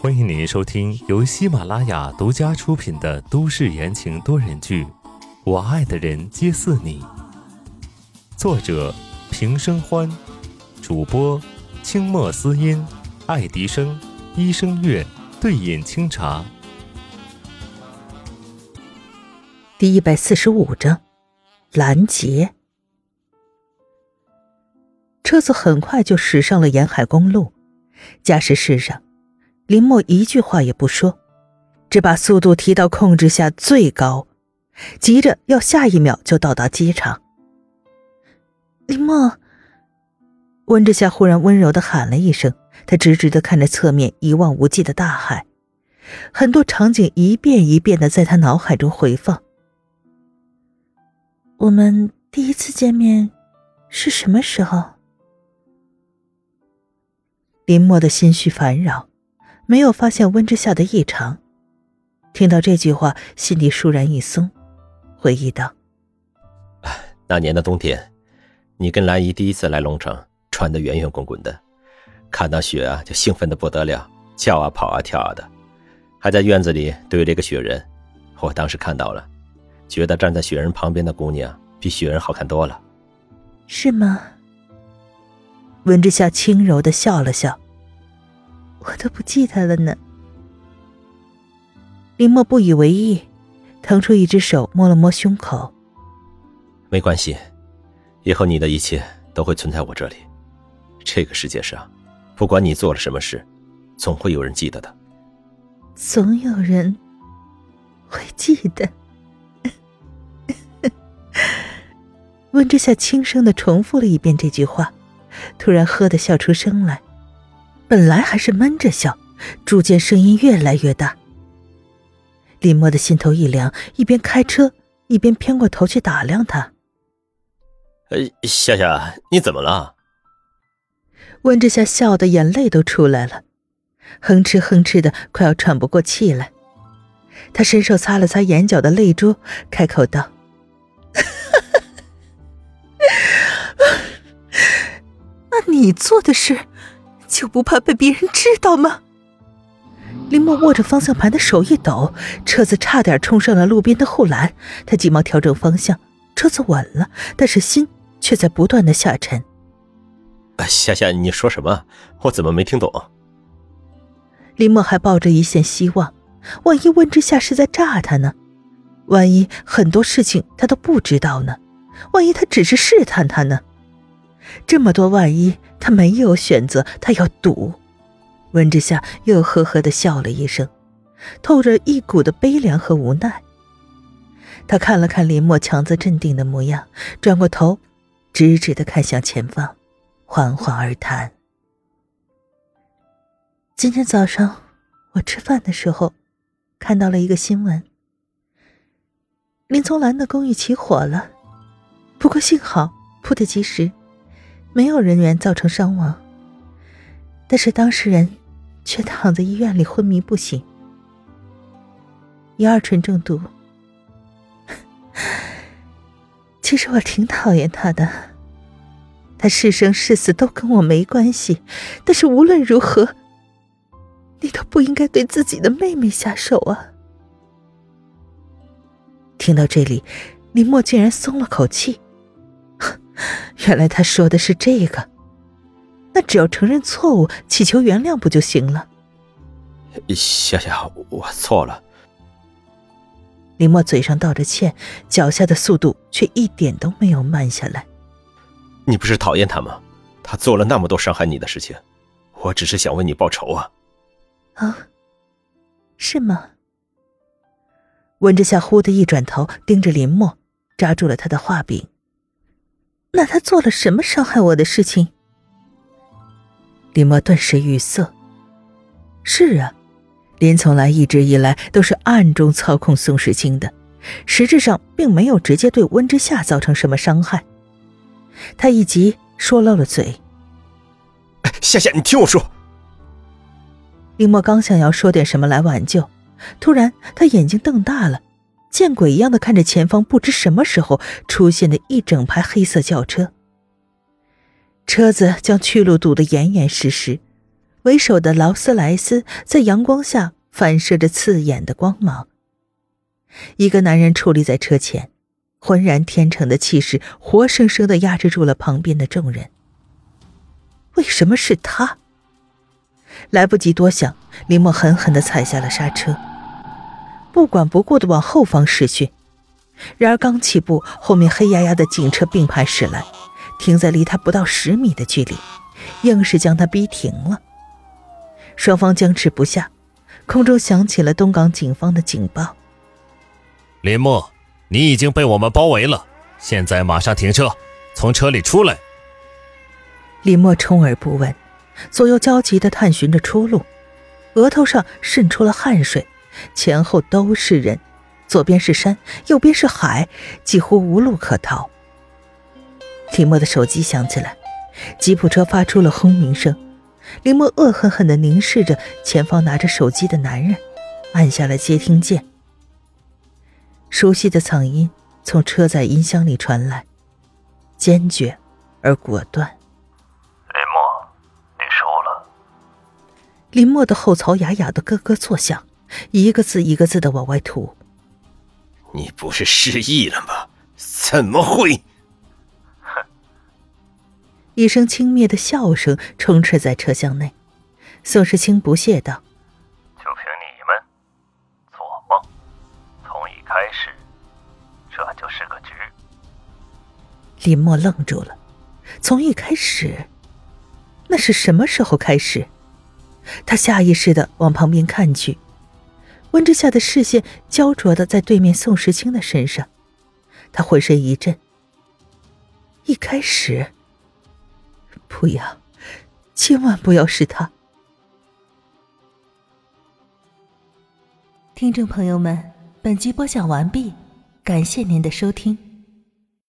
欢迎您收听由喜马拉雅独家出品的都市言情多人剧《我爱的人皆似你》，作者平生欢，主播清墨思音、爱迪生、医生月、对饮清茶。第一百四十五章，拦截。车子很快就驶上了沿海公路，驾驶室上。林墨一句话也不说，只把速度提到控制下最高，急着要下一秒就到达机场。林墨，温之夏忽然温柔的喊了一声，他直直的看着侧面一望无际的大海，很多场景一遍一遍的在他脑海中回放。我们第一次见面是什么时候？林墨的心绪烦扰。没有发现温之夏的异常，听到这句话，心里倏然一松，回忆道：“那年的冬天，你跟兰姨第一次来龙城，穿得圆圆滚滚的，看到雪啊就兴奋的不得了，叫啊跑啊跳啊的，还在院子里堆了一个雪人。我当时看到了，觉得站在雪人旁边的姑娘比雪人好看多了。是吗？”温之夏轻柔的笑了笑。我都不记得了呢。林墨不以为意，腾出一只手摸了摸胸口。没关系，以后你的一切都会存在我这里。这个世界上，不管你做了什么事，总会有人记得的。总有人会记得。温之夏轻声的重复了一遍这句话，突然呵的笑出声来。本来还是闷着笑，逐渐声音越来越大。李默的心头一凉，一边开车一边偏过头去打量他。呃，夏夏，你怎么了？温之夏笑的眼泪都出来了，哼哧哼哧的，快要喘不过气来。他伸手擦了擦眼角的泪珠，开口道：“ 你做的事？”就不怕被别人知道吗？林墨握着方向盘的手一抖，车子差点冲上了路边的护栏。他急忙调整方向，车子稳了，但是心却在不断的下沉。夏夏，你说什么？我怎么没听懂？林墨还抱着一线希望，万一温之夏是在诈他呢？万一很多事情他都不知道呢？万一他只是试探他呢？这么多万一，他没有选择，他要赌。温之夏又呵呵的笑了一声，透着一股的悲凉和无奈。他看了看林墨强自镇定的模样，转过头，直直的看向前方，缓缓而谈：“今天早上我吃饭的时候，看到了一个新闻，林从兰的公寓起火了，不过幸好扑得及时。”没有人员造成伤亡，但是当事人却躺在医院里昏迷不醒，乙二醇中毒。其实我挺讨厌他的，他是生是死都跟我没关系，但是无论如何，你都不应该对自己的妹妹下手啊！听到这里，林墨竟然松了口气。原来他说的是这个，那只要承认错误，祈求原谅不就行了？夏夏，我错了。林墨嘴上道着歉，脚下的速度却一点都没有慢下来。你不是讨厌他吗？他做了那么多伤害你的事情，我只是想为你报仇啊！啊，是吗？温之夏忽的一转头，盯着林墨，抓住了他的画柄。那他做了什么伤害我的事情？林默顿时语塞。是啊，林从来一直以来都是暗中操控宋时清的，实质上并没有直接对温之夏造成什么伤害。他一急说漏了嘴：“夏夏，你听我说。”林默刚想要说点什么来挽救，突然他眼睛瞪大了。见鬼一样的看着前方，不知什么时候出现的一整排黑色轿车。车子将去路堵得严严实实，为首的劳斯莱斯在阳光下反射着刺眼的光芒。一个男人矗立在车前，浑然天成的气势活生生的压制住了旁边的众人。为什么是他？来不及多想，林墨狠狠的踩下了刹车，不管不顾的往后方驶去。然而刚起步，后面黑压压的警车并排驶来，停在离他不到十米的距离，硬是将他逼停了。双方僵持不下，空中响起了东港警方的警报：“林墨，你已经被我们包围了，现在马上停车，从车里出来。”林墨充耳不闻，左右焦急地探寻着出路，额头上渗出了汗水，前后都是人，左边是山，右边是海，几乎无路可逃。林墨的手机响起来，吉普车发出了轰鸣声。林墨恶狠狠地凝视着前方拿着手机的男人，按下了接听键。熟悉的嗓音从车载音箱里传来，坚决而果断：“林墨，你输了。”林墨的后槽牙哑的咯咯作响，一个字一个字的往外吐：“你不是失忆了吗？怎么会？”哼一声轻蔑的笑声充斥在车厢内，宋时清不屑道：“就凭你们做梦，从一开始，这就是个局。”林墨愣住了，从一开始，那是什么时候开始？他下意识的往旁边看去，温之下的视线焦灼的在对面宋时清的身上，他浑身一震。一开始。不要，千万不要是他！听众朋友们，本集播讲完毕，感谢您的收听。